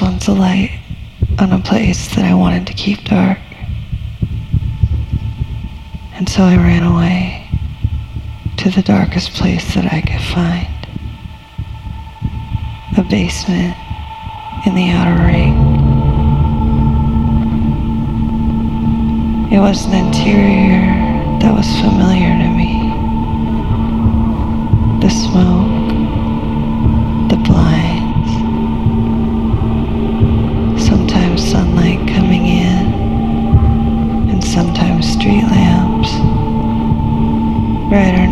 once a light on a place that I wanted to keep dark. And so I ran away to the darkest place that I could find. A basement in the outer ring. It was an interior that was familiar to me. The smoke right or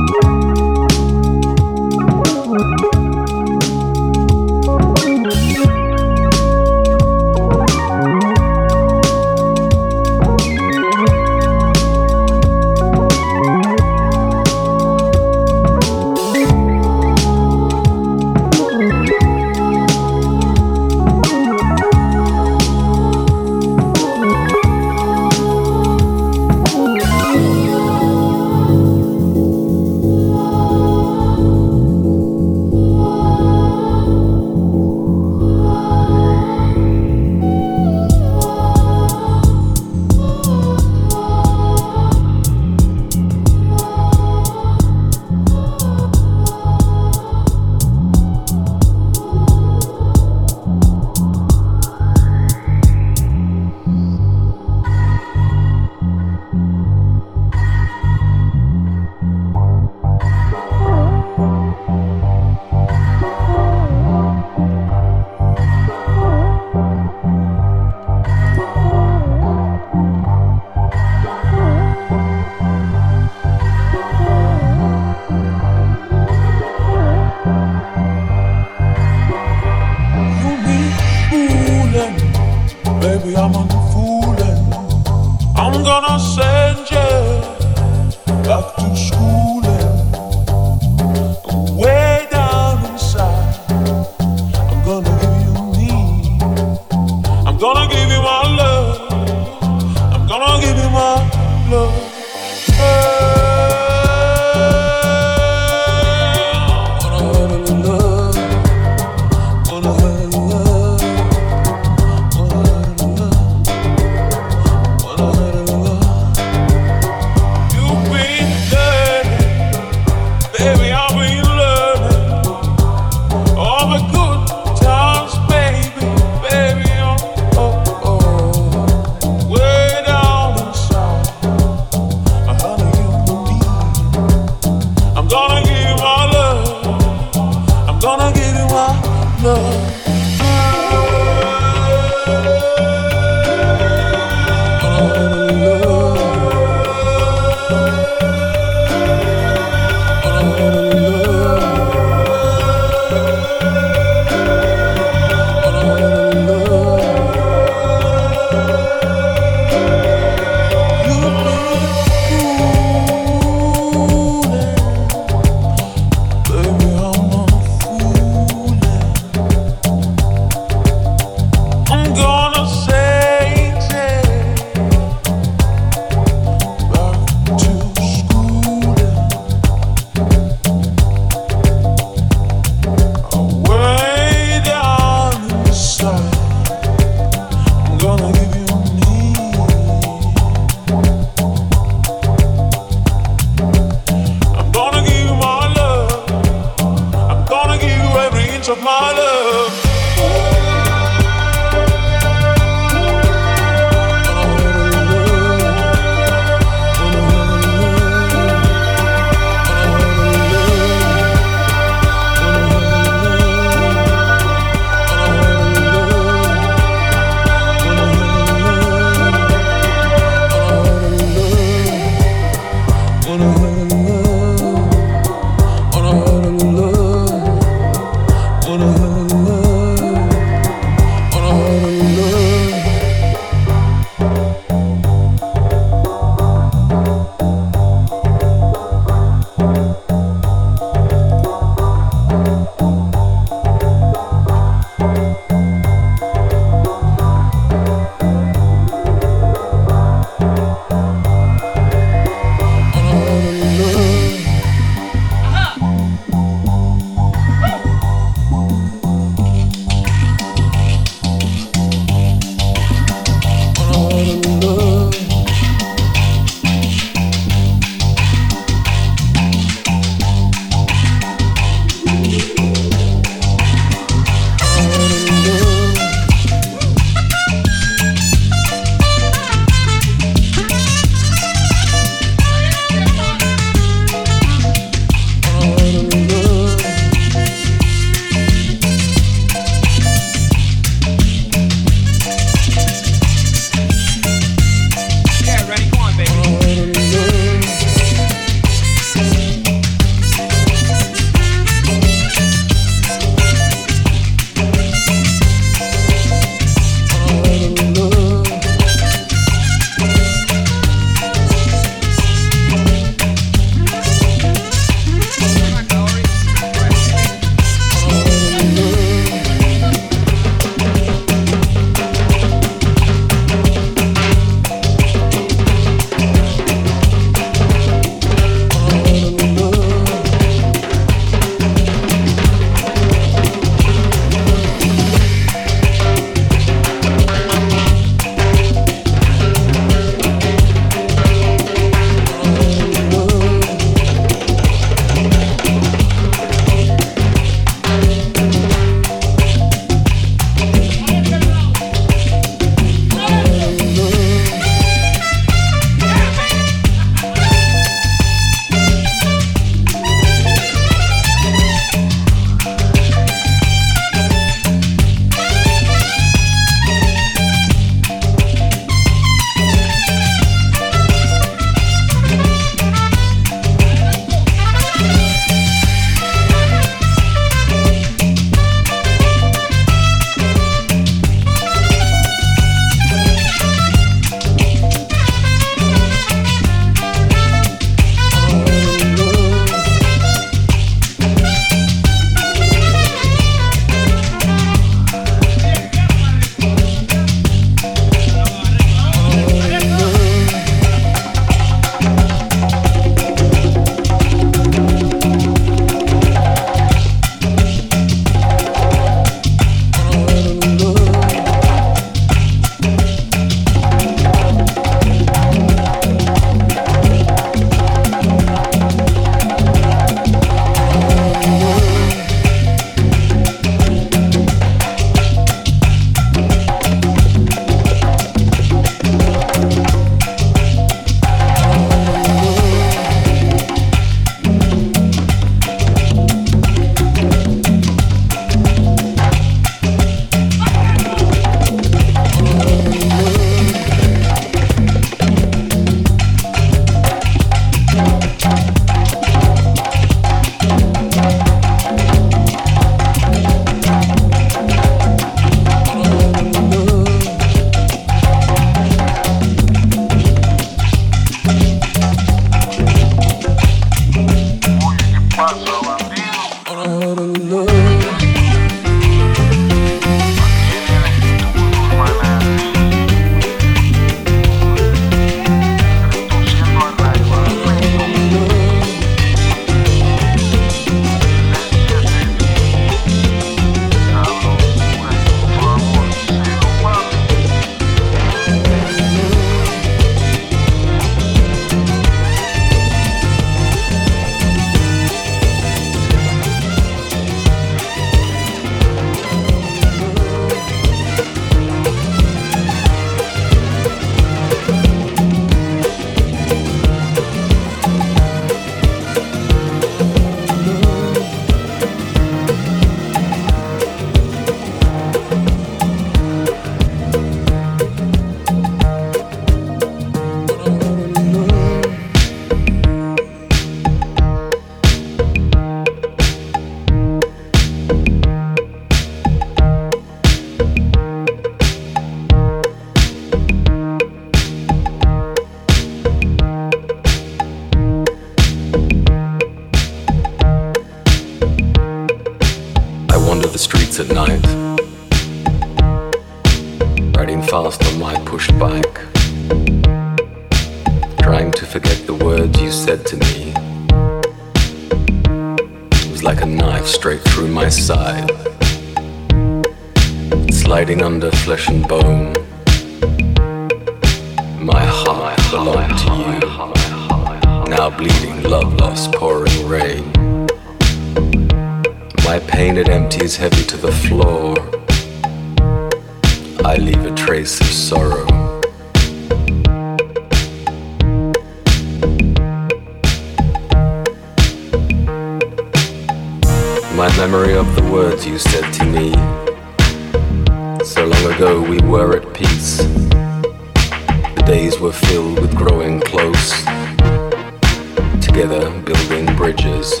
together building bridges.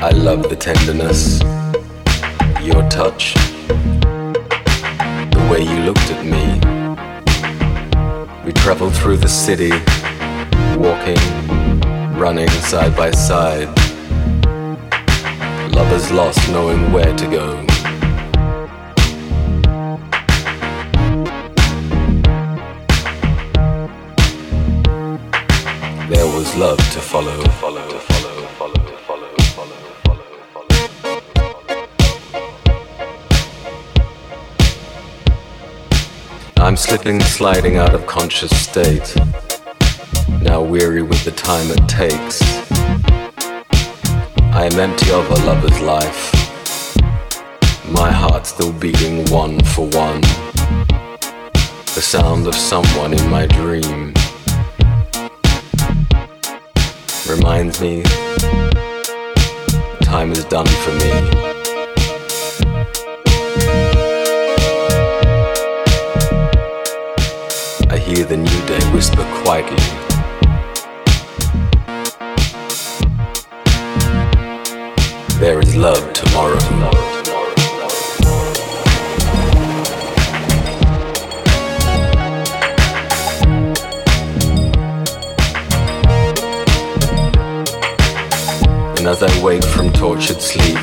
I love the tenderness, your touch, the way you looked at me. We traveled through the city, walking, running side by side. Lovers lost knowing where to go. Sliding out of conscious state, now weary with the time it takes. I am empty of a lover's life, my heart still beating one for one. The sound of someone in my dream reminds me time is done for me. I hear the new day whisper quietly. There is love tomorrow. I wake from tortured sleep,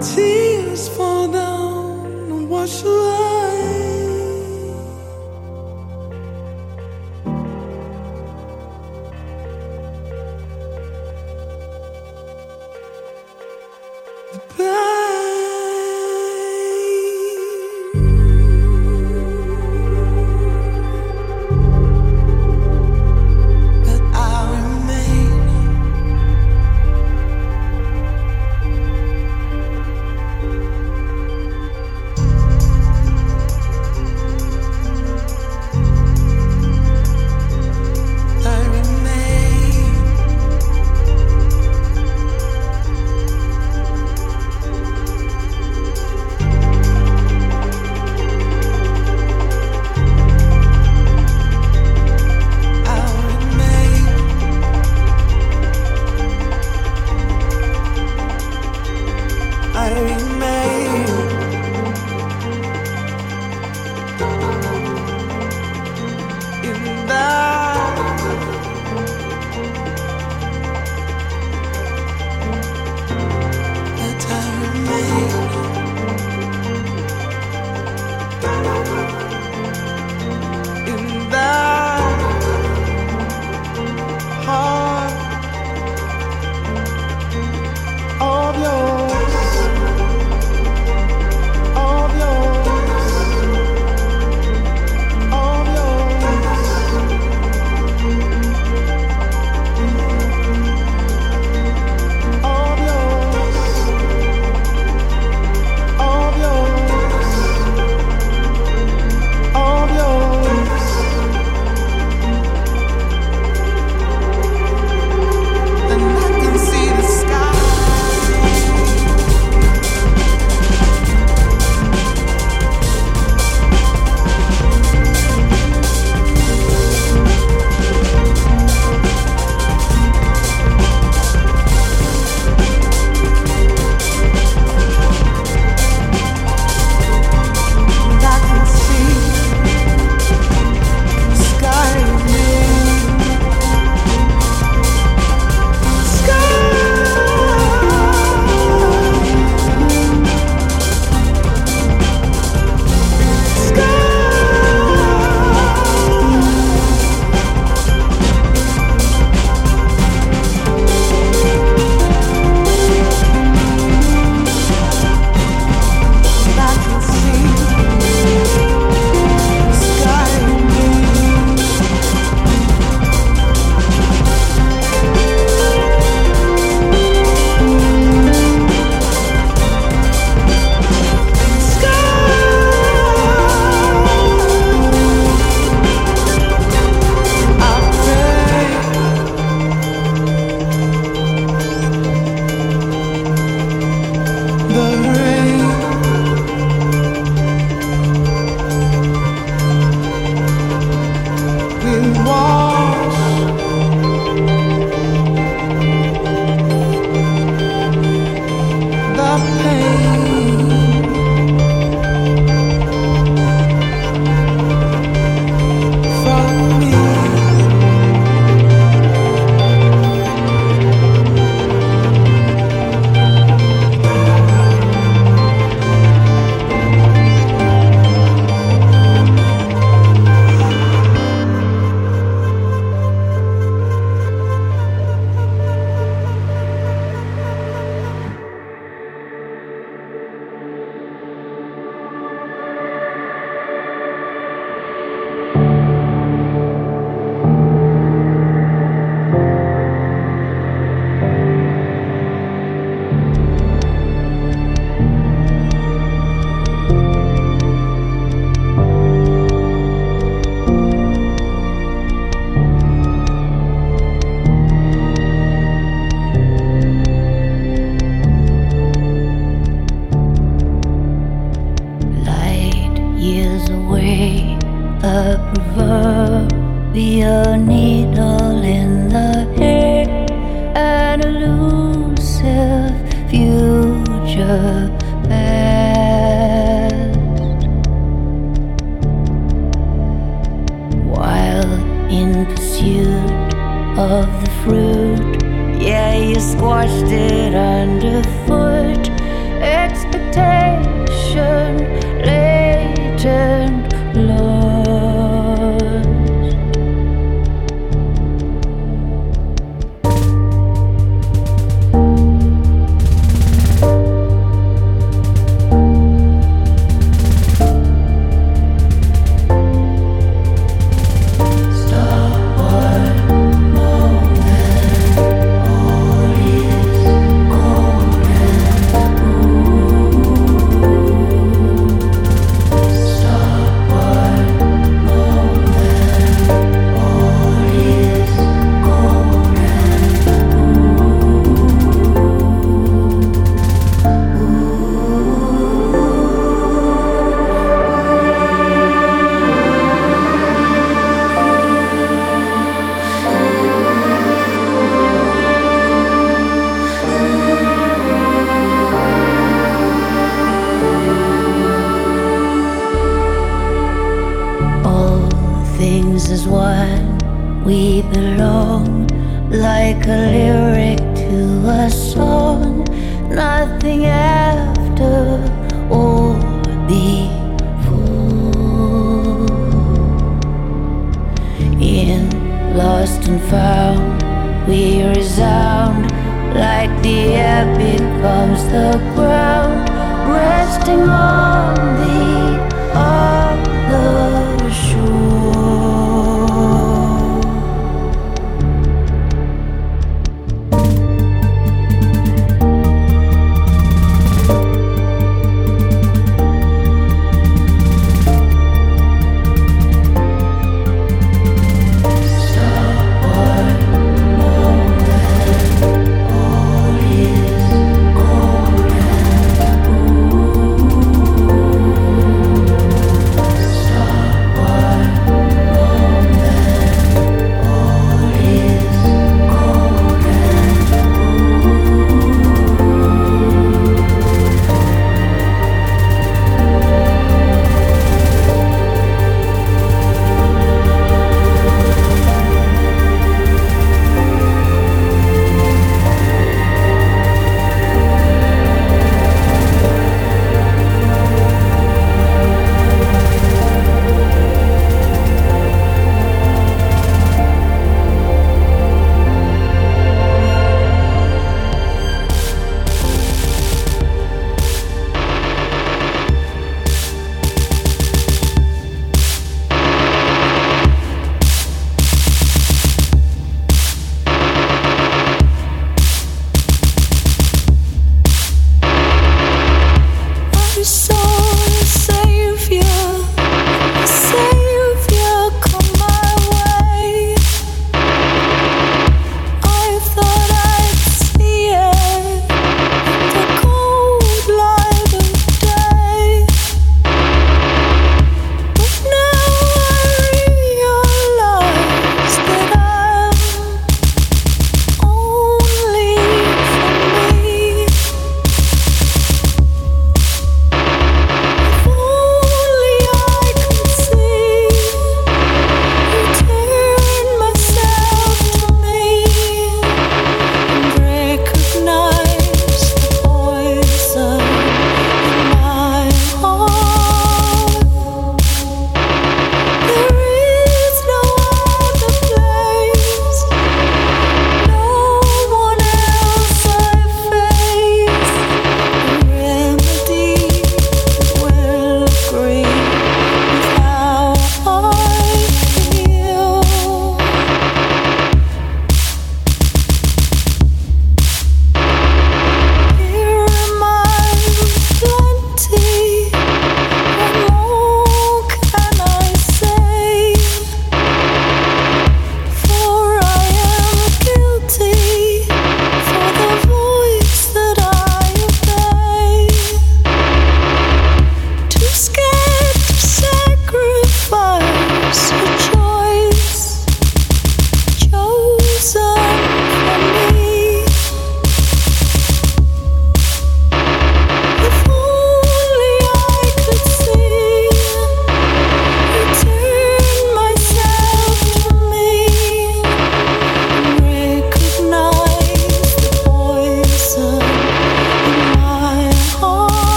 tears for down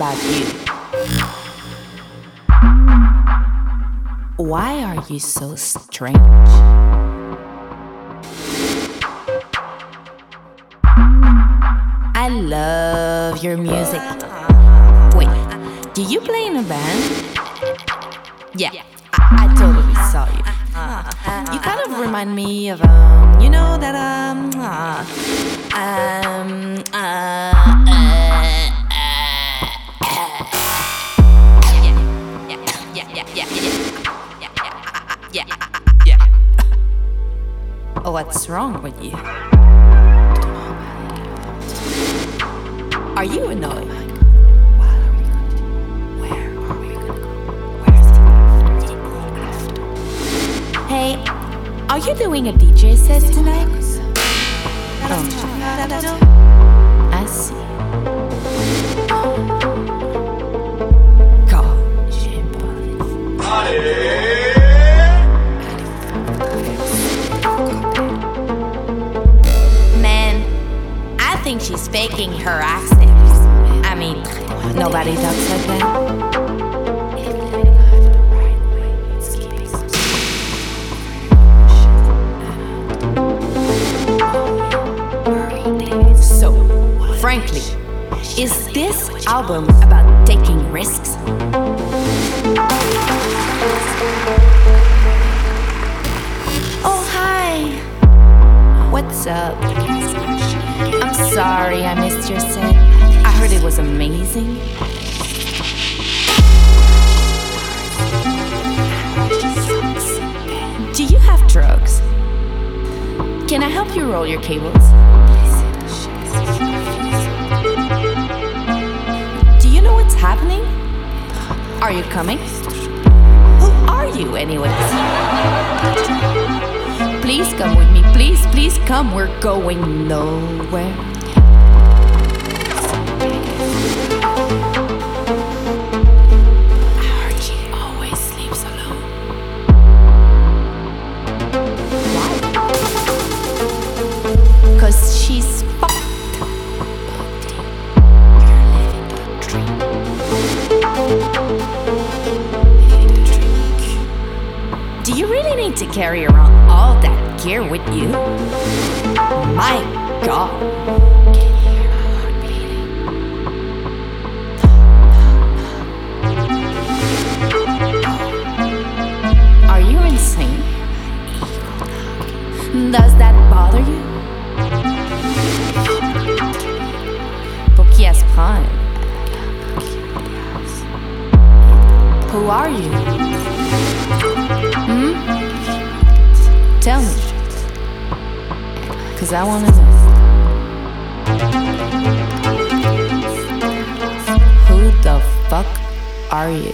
about you? Why are you so strange? I love your music. Wait, do you play in a band? Yeah, I, I totally saw you. You kind of remind me of um, you know that um, uh, um, uh, Oh, what's wrong with you? Are you annoyed? Hey, are you doing a DJ set tonight? Oh, I see. God, pas. Man, she's faking her accent. I mean, nobody talks like that. So, frankly, is this album about taking risks? Oh, hi. What's up? Sorry I missed your set. I heard it was amazing. Do you have drugs? Can I help you roll your cables? Do you know what's happening? Are you coming? Who are you, anyways? Please come with me. Please, please come. We're going nowhere. Carry around all that gear with you? My god. Are you insane? Does that bother you? Pour qui elle? Who are you? Tell me. Cause I wanna know. Who the fuck are you?